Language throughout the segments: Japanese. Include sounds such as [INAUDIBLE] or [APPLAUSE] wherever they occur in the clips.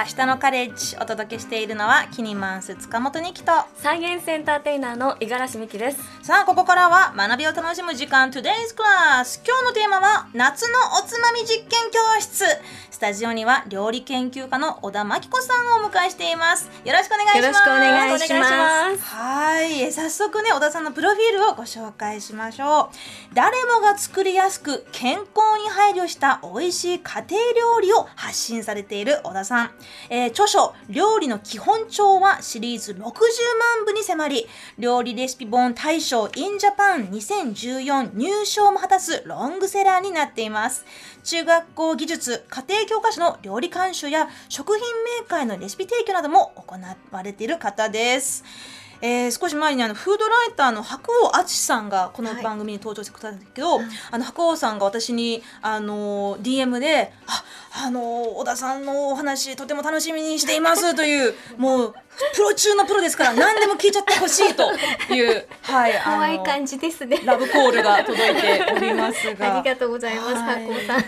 明日のカレッジお届けしているのはキニマンス塚本にきとサイエンスエンターテイナーの五十嵐美希です。さあここからは学びを楽しむ時間 Today's Class 今日のテーマは夏のおつまみ実験教室。スタジオには料理研究家の小田真紀子さんをお迎えしています。よろしくお願いします。よろしくお願いします。はい。え早速ね小田さんのプロフィールをご紹介しましょう。誰もが作りやすく健康に配慮した美味しい家庭料理を発信されている小田さん、えー、著書「料理の基本帳」はシリーズ60万部に迫り料理レシピ本大賞 in Japan 2014入賞も果たすロングセラーになっています。中学校技術家庭教科書の料理監修や食品メーカーへのレシピ提供なども行われている方です。えー、少し前にあのフードライターの白鸚敦さんがこの番組に登場してくれたんだけど、はい、あの白鸚さんが私にあの DM で「ああの小田さんのお話とても楽しみにしています」という [LAUGHS] もうプロ中のプロですから何でも聞いちゃってほしいという [LAUGHS] はい可愛い感じですね。ラブコールが届いておりますが。[LAUGHS] ありがとうございます、はい、白鸚さん。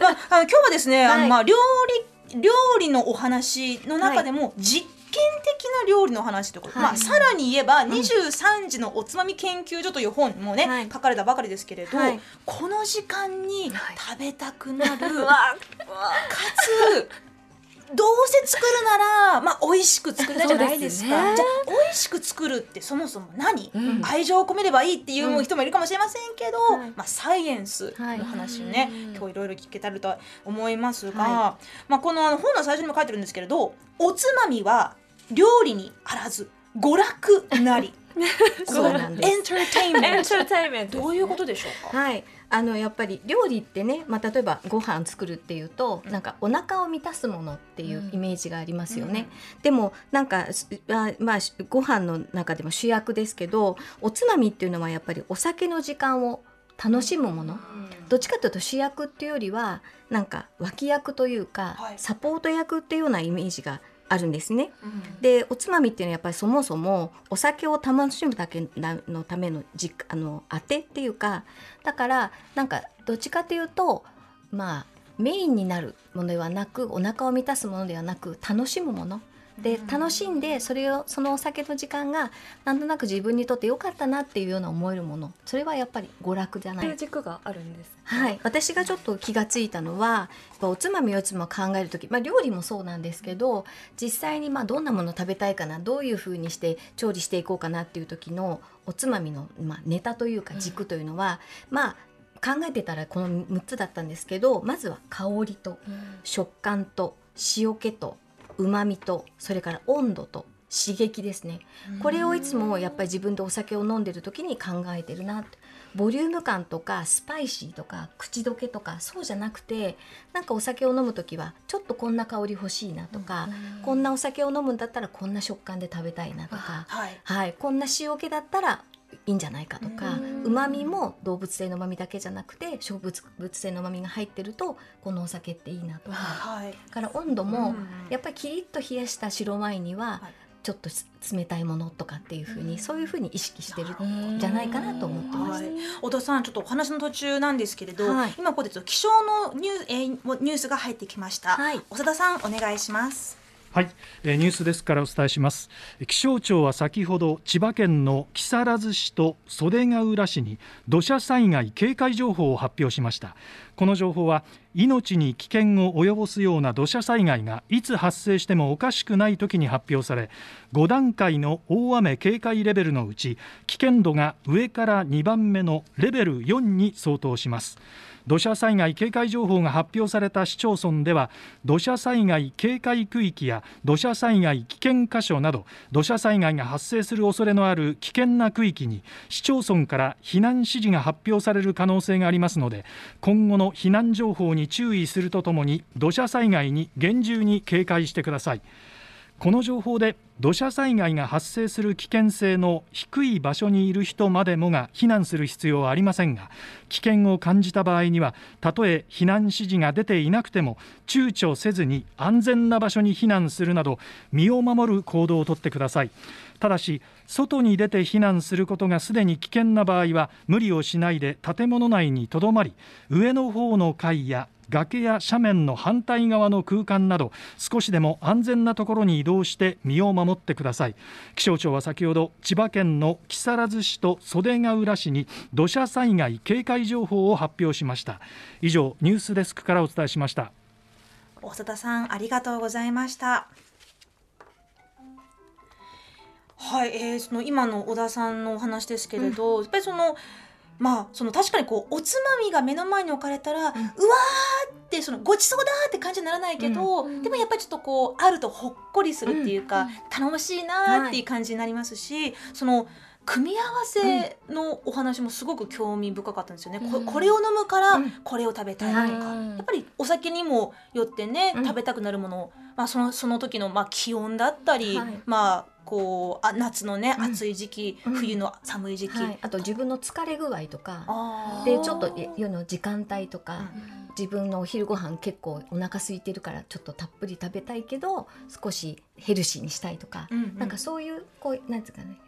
まあ、あの今日はですね、はい、あのまあ料理料理のお話の中でも実験的な料理の話ということ、はい、まあ、さらに言えば23時のおつまみ研究所という本もね、はい、書かれたばかりですけれど、はい、この時間に食べたくなる、[LAUGHS] かつどうせ作るなら、まあ、美味しく作りたいじゃないですか。すね、じゃあ、美味しく作るってそもそも何、うん、愛情を込めればいいっていう人もいるかもしれませんけど、うん、まあ、サイエンスの話をね、はい、今日いろいろ聞けたらと思いますが、はい、まあ、この本の最初にも書いてるんですけれど、おつまみは料理にあらず娯楽なり。[LAUGHS] そうなんです。エンターテインメントどういうことでしょうか？はい。あのやっぱり料理ってね、まあ、例えばご飯作るっていうと、うん、なんかお腹を満たすものっていうイメージがありますよね、うん、でもなんかあまあご飯の中でも主役ですけどおつまみっていうのはやっぱりお酒の時間を楽しむもの、うん、どっちかというと主役っていうよりはなんか脇役というか、はい、サポート役っていうようなイメージがあるんですね。うん、でおつまみっていうのはやっぱりそもそもお酒を楽しむだけのためのじあの当てっていうかだからなんかどっちかというとまあメインになるものではなくお腹を満たすものではなく楽しむもので楽しんでそれをそのお酒の時間がなんとなく自分にとって良かったなっていうような思えるもの。それはやっぱり娯楽じゃない。軸があるんですはい。私がちょっと気がついたのはおつまみをいつも考える時、まあ、料理もそうなんですけど実際にまあどんなもの食べたいかなどういうふうにして調理していこうかなっていう時のおつまみの、まあ、ネタというか軸というのは、うん、まあ考えてたらこの6つだったんですけどまずは香りと食感と塩気とうまみとそれから温度と刺激ですね。これをいつもやっぱり自分でお酒を飲んでる時に考えてるな。ボリューム感とかスパイシーとか口どけとかそうじゃなくてなんかお酒を飲む時はちょっとこんな香り欲しいなとかこんなお酒を飲むんだったらこんな食感で食べたいなとか、はい、はい、こんな塩気だったらいいんじゃないかとかうまみも動物性のうまみだけじゃなくて植物性のうまみが入ってるとこのお酒っていいなとか、はい、から温度もやっぱりキリッと冷やした白ワインにはちょっと冷たいものとかっていうふうに、そういうふうに意識してるんじゃないかなと思ってます、はい、小田さんちょっとお話の途中なんですけれど、はい、今ここで気象のニュー,、えー、ニュースが入ってきました、はい、長田さんお願いしますはい、えー、ニュースですからお伝えします。気象庁は先ほど千葉県の木更津市と袖ケ浦市に土砂災害警戒情報を発表しました。この情報は命に危険を及ぼすような土砂災害がいつ発生してもおかしくない時に発表され5段階の大雨警戒レベルのうち危険度が上から2番目のレベル4に相当します。土砂災害警戒情報が発表された市町村では土砂災害警戒区域や土砂災害危険箇所など土砂災害が発生する恐れのある危険な区域に市町村から避難指示が発表される可能性がありますので今後のの避難情報に注意するとともに土砂災害に厳重に警戒してください。この情報で土砂災害が発生する危険性の低い場所にいる人までもが避難する必要はありませんが危険を感じた場合にはたとえ避難指示が出ていなくても躊躇せずに安全な場所に避難するなど身を守る行動をとってください。ただし外に出て避難することがすでに危険な場合は無理をしないで建物内にとどまり上の方の階や崖や斜面の反対側の空間など少しでも安全なところに移動して身を守ってください。気象庁は先ほど千葉県の木更津市と袖ヶ浦市に土砂災害警戒情報を発表しました。以上ニュースデスクからお伝えしました。長田さんありがとうございました。はい、えー、その今の小田さんのお話ですけれど、やっぱりそのまあその確かにこうおつまみが目の前に置かれたら、うわーってそのごちそうだって感じにならないけど、でもやっぱりちょっとこうあるとほっこりするっていうか、頼もしいなーっていう感じになりますし、その組み合わせのお話もすごく興味深かったんですよね、ここれを飲むからこれを食べたいとか、やっぱりお酒にもよってね、食べたくなるもの。まあ、そのその時のまあ気温だったり、はい。まあこうあ夏のねうん。暑い時期、うん。冬の寒い時期、はい、あと自分の疲れ具合とか。でちょっとえ夜の時間帯とか、うん自分のお昼ご飯結構お腹空いてるからちょっとたっぷり食べたいけど少しヘルシーにしたいとか、うんうん。なんかそういうこうなんですかね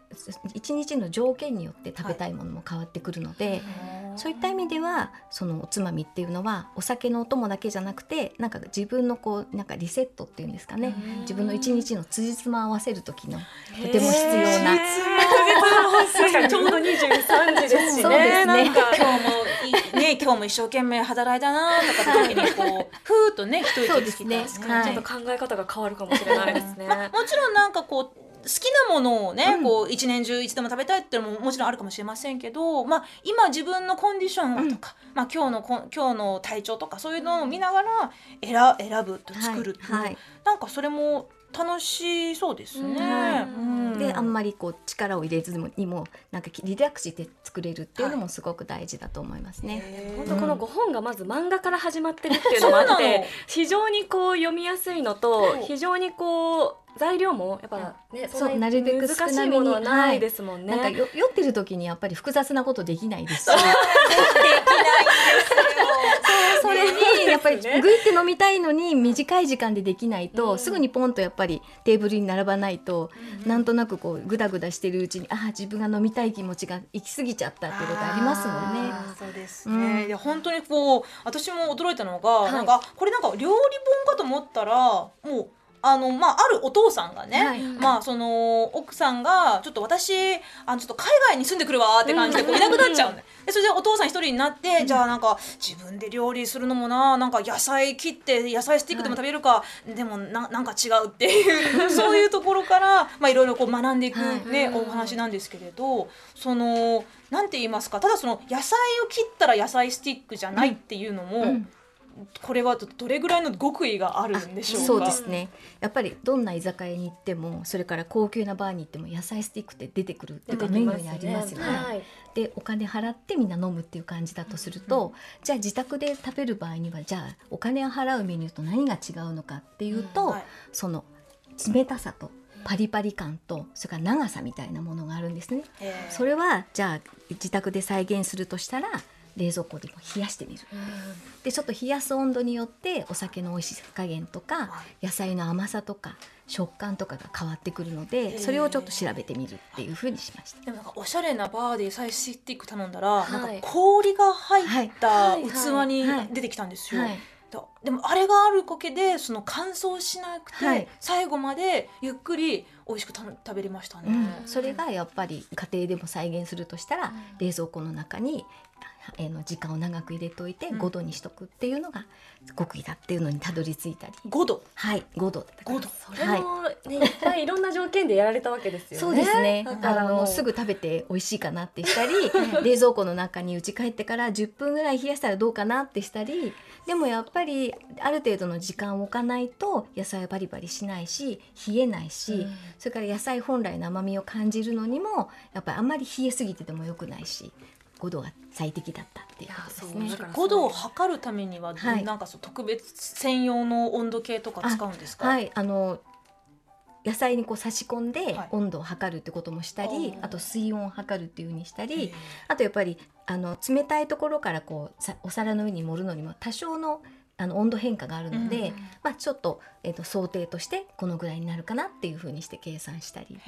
一日の条件によって食べたいものも変わってくるので、そういった意味ではそのおつまみっていうのはお酒のお供だけじゃなくてなんか自分のこうなんかリセットっていうんですかね自分の一日の辻褄を合わせる時のとても必要な。ちょうど23時ですしね。そうですね。なんか今日も今日も一生懸命働いたなとかって時にこうふーっとね一息つきたい。ちょっと考え方が変わるかもしれないですね。まあ、もちろんなんかこう好きなものをね、うん。こう一年中いつでも食べたいっていうのももちろんあるかもしれませんけど、まあ、今自分のコンディションをとか、まあ、今日のこん今日の体調とかそういうのを見ながら選選ぶと作るっていう。の、はい。はい。なんかそれも楽しそうですね。であんまりこう力を入れずにもなんかリラックスして作れるっていうのもすごく大事だと思いますね。本当この5本がまず漫画から始まってるっていうのもあって非常にこう読みやすいのと非常にこう材料もやっぱねそうななるべく少難しないめにものはないですもんね。なんかよ酔ってる時にやっぱり複雑なことできないですし [LAUGHS] それにやっぱりグイって飲みたいのに短い時間でできないと、うんすぐにポンとやっぱりテーブルに並ばないと、なんとなくこうグダグダしてるうちにああ自分が飲みたい気持ちが行き過ぎちゃったっていうことありますもんね。そうですうんね。いや本当にこう私も驚いたのが、いなんかこれなんか料理本かと思ったらもう。あのまあ、あるお父さんがね、はい。まあその奥さんがちょっと私あのちょっと海外に住んでくるわーって感じでこういなくなっちゃうんででそれでお父さん一人になって、じゃあなんか自分で料理するのもななんか野菜切って野菜スティックでも食べるか、でもななんか違うっていう [LAUGHS] そういうところからまあいろいろこう学んでいくね、はいお話なんですけれどそのなんて言いますかただその野菜を切ったら野菜スティックじゃないっていうのも、うんこれはどどれぐらいの極意があるんでしょうか？そうですね。やっぱりどんな居酒屋に行ってもそれから高級なバーに行っても野菜スティックって出てくるっていうかメニューにありますよね。はい。でお金払ってみんな飲むっていう感じだとすると、じゃあ自宅で食べる場合にはじゃあお金を払うメニューと何が違うのかっていうと、はい。その冷たさとパリパリ感とそれから長さみたいなものがあるんですね。えー。それはじゃあ自宅で再現するとしたら冷蔵庫でも冷やしてみる。でちょっと冷やす温度によってお酒の美味しさ加減とかは野菜の甘さとか食感とかが変わってくるのへでー。それをちょっと調べてみるっていうふうにしました。でもなんかおしゃれなバーで野菜スティック頼んだら、はい。なんか氷が入ったはい。器にはい。出てきたんですよ。でもあれがあるおけでその乾燥しなくて、はい。最後までゆっくり美味しくた食べれましたね。うん、それがやっぱり家庭でも再現するとしたら、冷蔵庫の中にえーの時間を長く入れといてうん。5度にしとくっていうのが極意だっていうのにたどり着いたり、5度はい5度5度それもね、いっぱい [LAUGHS] いろんな条件でやられたわけですよね。そうですね。あのすぐ食べて美味しいかなってしたり [LAUGHS] 冷蔵庫の中に家帰ってから10分ぐらい冷やしたらどうかなってしたりでもやっぱりある程度の時間を置かないと野菜はバリバリしないし冷えないし、うん。それから野菜本来の甘みを感じるのにもやっぱりあんまり冷えすぎてても良くないし5度が最適だったっていうことですね。いやそう。だから5度を測るためには、はい。なんかそう特別専用の温度計とか使うんですか？はい。あの野菜にこう差し込んではい。温度を測るってこともしたり、あー。あと水温を測るっていう風にしたり、えーあとやっぱりあの冷たいところからこうさお皿の上に盛るのにも多少のあの温度変化があるので、まあ、ちょっと,、えー、と想定としてこのぐらいになるかなっていうふうにして計算したり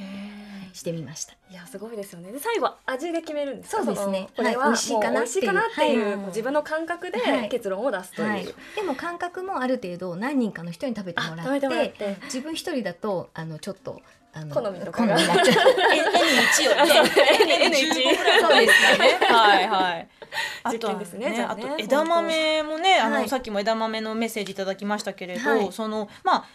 してみました。いやすごいですよね。で最後は味で決めるんですか？そうですね。これははい美味しいかなもう美味しいかなっていう、はい。自分の感覚ではい。結論を出すという。はい、でも感覚もある程度何人かの人に食べてもらって自分一人だとあのちょっとあの好みとかが好みになっちゃう。N1 よね N1 そうですねはいはい実験ですねね。あと枝豆もねあの、はい。さっきも枝豆のメッセージいただきましたけれど、はい。そのまあ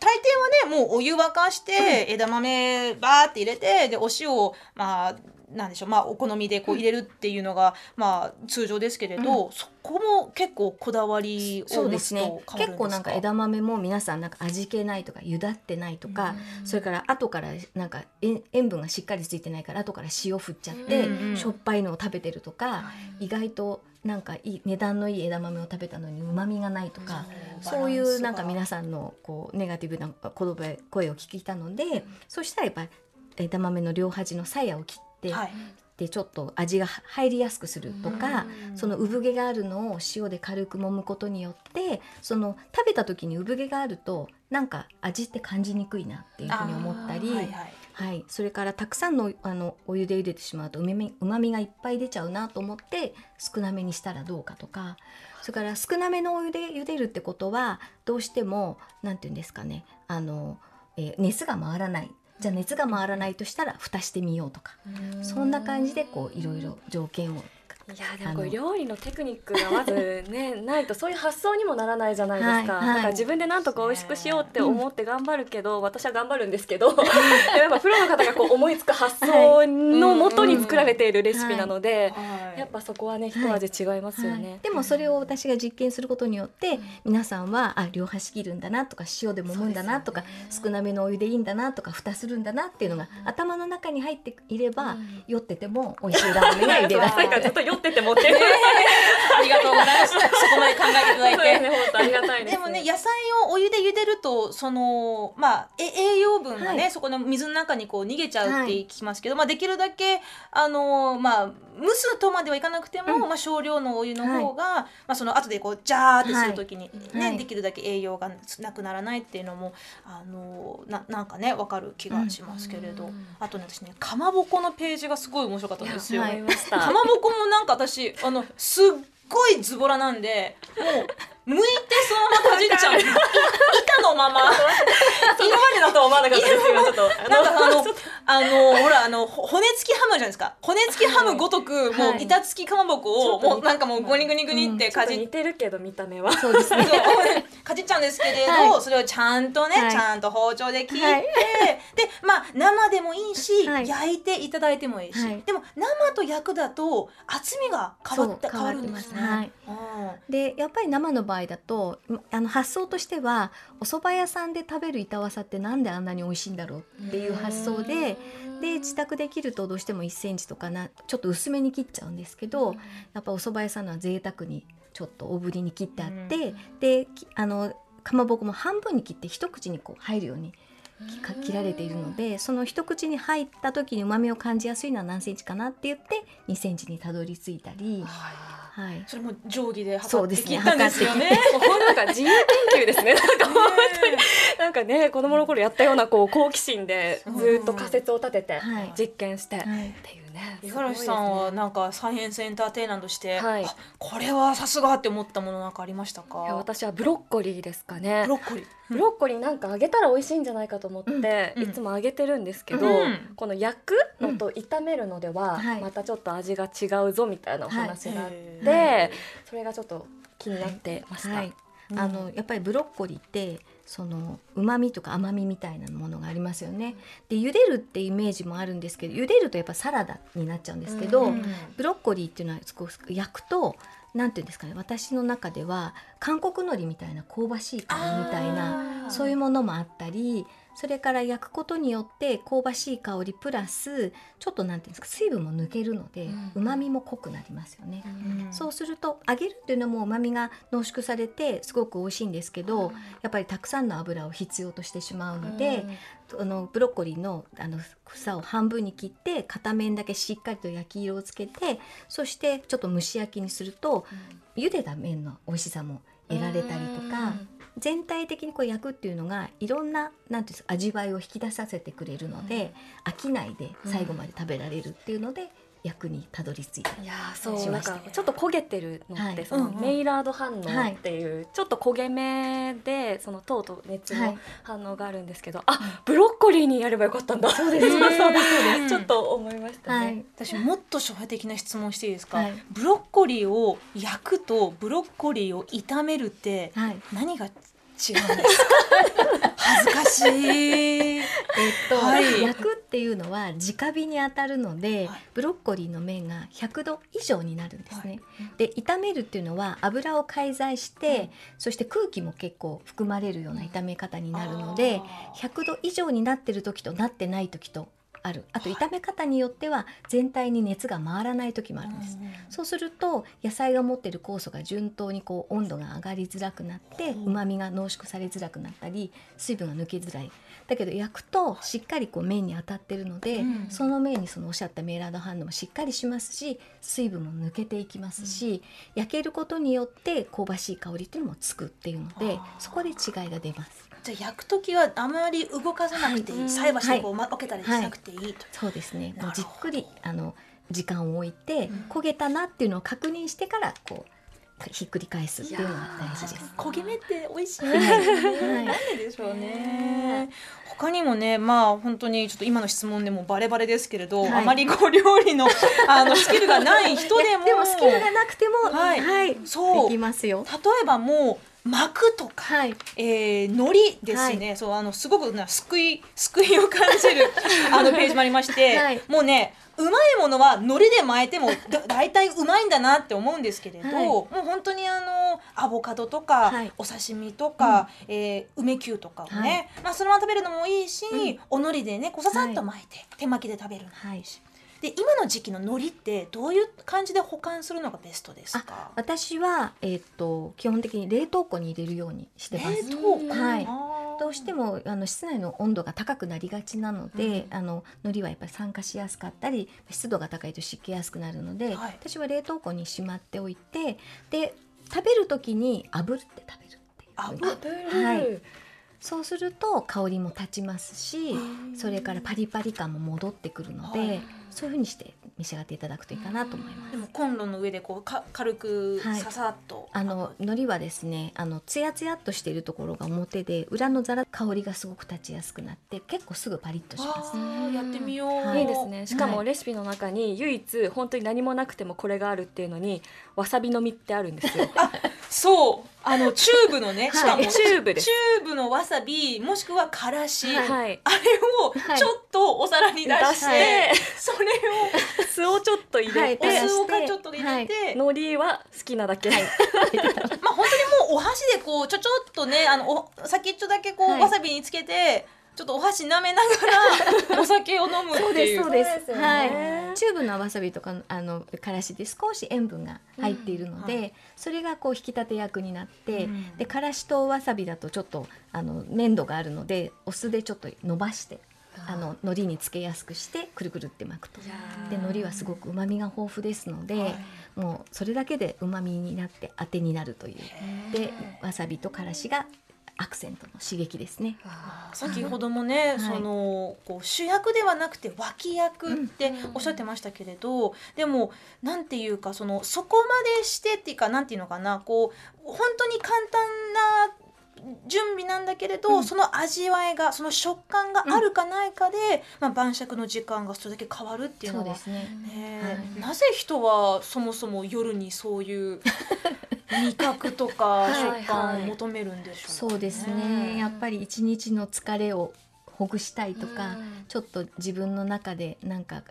大抵はねもうお湯沸かして枝豆バーって入れてでお塩をまあなんでしょうまあお好みでこう入れるっていうのが、まあ通常ですけれど、そこも結構こだわりを持つとですね。変わるんですか？結構なんか枝豆も皆さんなんか味気ないとかゆだってないとか、それから後からなんか塩塩分がしっかりついてないから後から塩振っちゃって、うん。うんしょっぱいのを食べてるとか、意外となんかいい値段のいい枝豆を食べたのにうまみがないとか、そういうなんか皆さんのこうネガティブな言葉声を聞いたので、そしたらやっぱり枝豆の両端の鞘を切って、はい。でちょっと味が入りやすくするとか、その産毛があるのを塩で軽く揉むことによってその食べた時に産毛があるとなんか味って感じにくいなっていうふうに思ったり。はいはい。はい、それからたくさんのあのお湯で茹でてしまうとうまみうまみがいっぱい出ちゃうなと思って少なめにしたらどうかとか。それから少なめのお湯で茹でるってことはどうしてもなんて言うんですかね。あの、えー熱が回らないじゃあ熱が回らないとしたら蓋してみようとか。そんな感じでこういろいろ条件をいやでも料理のテクニックがまずね [LAUGHS] ないとそういう発想にもならないじゃないですか、はいはい。だから自分でなんとか美味しくしようって思って頑張るけど、私は頑張るんですけどやっぱプロの方がこう思いつく発想のもとに作られているレシピなので、はいやっぱそこはね一味違いますよね。はい。でもそれを私が実験することによって皆さんはあ両端切るんだなとか塩で揉むんだなとか、少なめのお湯でいいんだなとか蓋するんだなっていうのが頭の中に入っていれば、酔ってても美味しいラーメンが茹 [LAUGHS] でられるずっと酔ってて持って。る。[LAUGHS] ありがとうございます [LAUGHS] そこまで考えていただいて。ですね、本当ありがたいです。でもね野菜をお湯で茹でるとそのまあえ栄養分がね、はい。そこの水の中にこう逃げちゃうって聞きますけど、まあできるだけあのまあ蒸すとまではいかなくても、まあ少量のお湯の方が、まあその後でこうジャーってするときにね、はい。できるだけ栄養がなくならないっていうのもあのななんかねわかる気がしますけれど、あとね私ねかまぼこのページがすごい面白かったんですよ。かまぼこもなんか私あのすっごいズボラなんでもう剥いてそのままかじっちゃう板のまま。[LAUGHS] 今までだとは思わなかった。です今ちょっと。なんかあのあのほらあのほ骨付きハムじゃないですか。骨付きハムごとく、もう板付きかまぼこを、もうなんかもうゴニグニグニってかじっ似てるけど見た目は。そうですね。[LAUGHS] かじっちゃうんですけれど、はい。それをちゃんとね、はい。ちゃんと包丁で切って、はい。でまあ生でもいいし、はい。焼いていただいてもいいし、はい。でも生と焼くだと厚みが変わって変わるんですね。でやっぱり生の場合だとあの発想としてはお蕎麦屋さんで食べる板わさってなんであんなに美味しいんだろうっていう発想でで自宅で切るとどうしても1センチとかなちょっと薄めに切っちゃうんですけどやっぱお蕎麦屋さんのは贅沢にちょっと大ぶりに切ってあってできあのかまぼこも半分に切って一口にこう入るように切られているのでその一口に入った時にうまみを感じやすいのは何センチかなって言って2センチにたどり着いたり、はい、それも定規で測って切ったんですよね。もう本当なんか自由研究ですね。[LAUGHS] なんか本当に。なんかね子供の頃やったようなこう好奇心でずっと仮説を立ててはい。実験して、はい。っていうね。五十嵐さんはなんかサイエンスエンターテイナーとして、はい。あこれはさすがって思ったものなんかありましたか？私はブロッコリーですかね。ブ。ロッコリー。ブロッコリーなんか揚げたら美味しいんじゃないかと思って、うん。いつも揚げてるんですけど、うん。この焼くのと炒めるのでははい。またちょっと味が違うぞみたいなお話があって、へそれがちょっと気になってました。はい、あのやっぱりブロッコリーってその旨味とか甘みみたいなものがありますよね。で茹でるってイメージもあるんですけど茹でるとやっぱサラダになっちゃうんですけど、うんブロッコリーっていうのは少し焼くとなんていうんですかね私の中では韓国海苔みたいな香ばしい香りみたいなそういうものもあったりそれから焼くことによって香ばしい香りプラスちょっとなんていうんですか水分も抜けるのでうまみも濃くなりますよね。うん。そうすると揚げるっていうのも旨味が濃縮されてすごく美味しいんですけど、やっぱりたくさんの油を必要としてしまうので、あのブロッコリーのあの房を半分に切って片面だけしっかりと焼き色をつけてそしてちょっと蒸し焼きにすると、茹でた麺の美味しさも得られたりとか全体的にこう焼くっていうのがいろんななんていうんですか味わいを引き出させてくれるので、飽きないで最後まで食べられるっていうので、役にたどり着いた。いやーそうしましたなんかちょっと焦げてるのって、はい。そのメイラード反応っていう、ちょっと焦げ目でその糖と熱のはい。反応があるんですけど、あブロッコリーにやればよかったんだ。そうですそうですそうです。[LAUGHS] ちょっと思いましたね、はい、私もっと初歩的な質問していいですか、はい。ブロッコリーを焼くとブロッコリーを炒めるってはい、何が違うんです。か [LAUGHS] 恥ずかしい。えっと、はい。焼くっていうのは直火に当たるので、はい。ブロッコリーの面が100度以上になるんですね。はい。で炒めるっていうのは油を介在して、うん。そして空気も結構含まれるような炒め方になるので、100度以上になってる時となってない時とある。あと炒め方によっては全体に熱が回らない時もあるんです。そうすると野菜が持っている酵素が順当にこう温度が上がりづらくなってほううまみが濃縮されづらくなったり水分が抜けづらい。だけど焼くとしっかりこう麺に当たってるので、うん。その麺にそのおっしゃったメイラード反応もしっかりしますし水分も抜けていきますし、焼けることによって香ばしい香りっていうのもつくっていうのでそこで違いが出ます。じゃあ焼く時はあまり動かさなくていい、はい。菜箸でこうま分けたりしなくてい？いと、そうですね。もうじっくりあの時間を置いて、うん。焦げたなっていうのを確認してからこうひっくり返すっていうのが大事です。焦げ目って美味しい、はい。なんででしょうね。他にもね、まあ本当にちょっと今の質問でもバレバレですけれど、はい。あまりこう料理の [LAUGHS] あのスキルがない人でも、でもスキルがなくてもはい。はい、そう。できますよ。例えばもう巻くとか、はい、えー、海苔ですね、そうあのすごくな救い [LAUGHS] 救いを感じるあのページもありまして、はい。もうねうまいものは海苔で巻いてもだ大体うまいんだなって思うんですけれど、はい。もう本当にあのアボカドとか、はい。お刺身とか、えー梅きゅうとかをね、まあそのまま食べるのもいいし、うん。お海苔でねこうささっと巻いて、手巻きで食べるのもいいし。で今の時期の海苔ってどういう感じで保管するのがベストですか？私はえっ、と基本的に冷凍庫に入れるようにしてます。冷凍庫？はい。どうしてもあの室内の温度が高くなりがちなので、うんあの海苔はやっぱり酸化しやすかったり湿度が高いと湿気やすくなるので、はい。私は冷凍庫にしまっておいてで食べる時に炙って食べるっていう。はい。そうすると香りも立ちますしそれからパリパリ感も戻ってくるので、はいそういうふうにして召し上がっていただくといいかなと思います。で。もコンロの上でこうか軽くはい。ささっと、あの海苔はですねあのツヤツヤっとしているところが表で裏のザラ香りがすごく立ちやすくなって結構すぐパリッとしますやってみよう、はいいいですね。しかもはい。レシピの中に唯一本当に何もなくてもこれがあるっていうのにわさびの実ってあるんですよ [LAUGHS] そうあのチューブのね、しかもチューブです。チューブのわさびもしくはからし、はい。はい。あれをはいちょっとお皿に出して、出して。それを酢をちょっと入れて、おはい酢をかちょっと入れて、海苔は好きなだけ、まあ本当にもうお箸でこうちょちょっとねあのお先っちょだけこう、はい。わさびにつけてちょっとお箸舐めながら [LAUGHS] お酒を飲むっていう。そうですそうです。はい。チューブのわさびとかあのからしで少し塩分が入っているので、うん。はそれがこう引き立て役になって、うん。でからしとわさびだとちょっとあの粘度があるのでお酢でちょっと伸ばしてあの海苔につけやすくしてくるくるって巻くと。で海苔はすごく旨味が豊富ですので、はい。もうそれだけで旨味になって当てになるという。でわさびとからしがアクセントの刺激ですね。先ほどもね、い。そのこう主役ではなくて脇役っておっしゃってましたけれど、でもなんていうかそのそこまでしてっていうかなんていうのかなこう本当に簡単な準備なんだけれど、うん。その味わいがその食感があるかないかで、まあ、晩酌の時間がそれだけ変わるっていうのはそうですね。ねはい。なぜ人はそもそも夜にそういう [LAUGHS] 味覚とかい食感を求めるんでしょうかそうですね。やっぱり一日の疲れをほぐしたいとか、ちょっと自分の中でなんか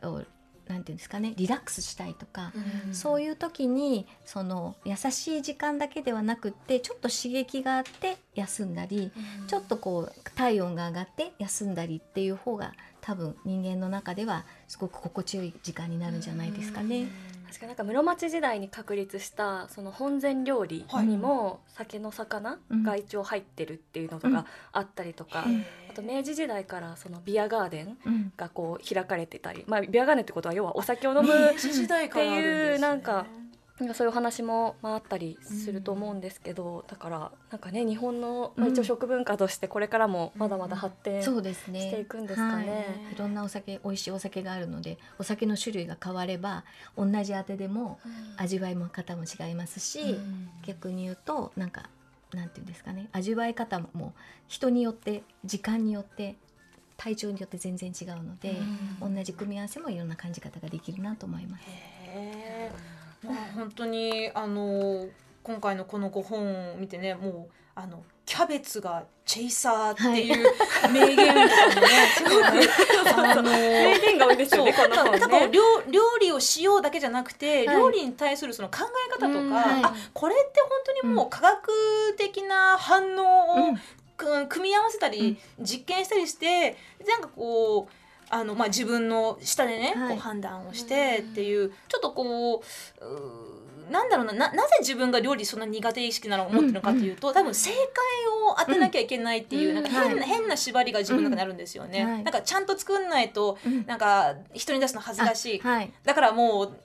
なんていうんですかねリラックスしたいとか、そういう時にその優しい時間だけではなくってちょっと刺激があって休んだり、ちょっとこう体温が上がって休んだりっていう方が多分人間の中ではすごく心地よい時間になるんじゃないですかね。確かになんか室町時代に確立したその本膳料理にも酒の魚が一応入ってるっていうのとかあったりとか、うんあと明治時代からそのビアガーデンうん。がこう開かれてたり、まあ、ビアガーデンってことは要はお酒を飲むっていうなんかなんかそういうお話もまああったりすると思うんですけど、だからなんかね日本の、まあ、一応食文化としてこれからもまだまだ発展、していくんですかね。はい、いろんなお酒美味しいお酒があるのでお酒の種類が変われば同じあてでも味わいも方も違いますし、逆に言うとなんかなんていうんですかね味わい方も人によって時間によって体調によって全然違うので、同じ組み合わせもいろんな感じ方ができるなと思います。本当にあの今回のこの5本を見てねもうあのキャベツがチェイサーっていう名言とかもね、すごくあの名言が多いですよねこのた本ね。多分料料理をしようだけじゃなくて、はい。料理に対するその考え方とか、あこれって本当にもう科学的な反応を、うん。く組み合わせたり、実験したりしてなんかこうあの、まあ、自分の下でね、はい。こう判断をしてっていうちょっとこうなんだろうなななぜ自分が料理そんな苦手意識なのを持ってるのかっていうと、多分正解を当てなきゃいけないっていう、うん。なんか変な、はい。変な縛りが自分の中にあるんですよね。うん。はい。なんかちゃんと作んないとうんなんか人に出すの恥ずかしい、だからもう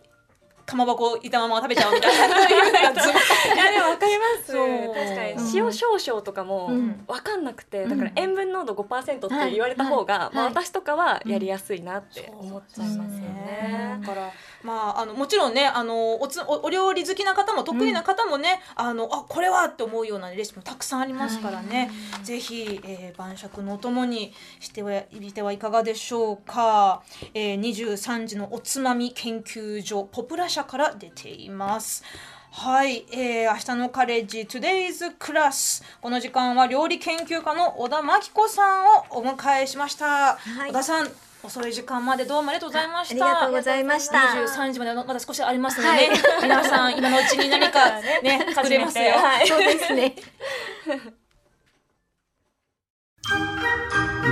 かまぼこいたまま食べちゃおうみたいな [LAUGHS] いやでもわかります。確かにうん塩少々とかもうん。わかんなくて、うんだから塩分濃度5%って言われた方が、まあ私とかはやりやすいなって思っちゃいますよね。だからまああのもちろんねあのおつおお料理好きな方も得意な方もね、あのあこれはって思うようなレシピもたくさんありますからね、ぜひ、えー晩酌のお供にしてはいてはいかがでしょうか、えー、23時のおつまみ研究所ポプラ社から出ています。はい、えー、明日のカレッジ Today's Class この時間は料理研究家の小田真紀子さんをお迎えしました、はい。小田さん遅い時間までどうもありがとうございました。ありがとうございました。23時までまだ少しありますのでね、[LAUGHS] 皆さん今のうちに何かね作れますよ、はいそうですね。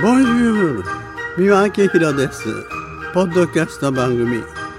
ボンジュール三輪明宏です。ポッドキャスト番組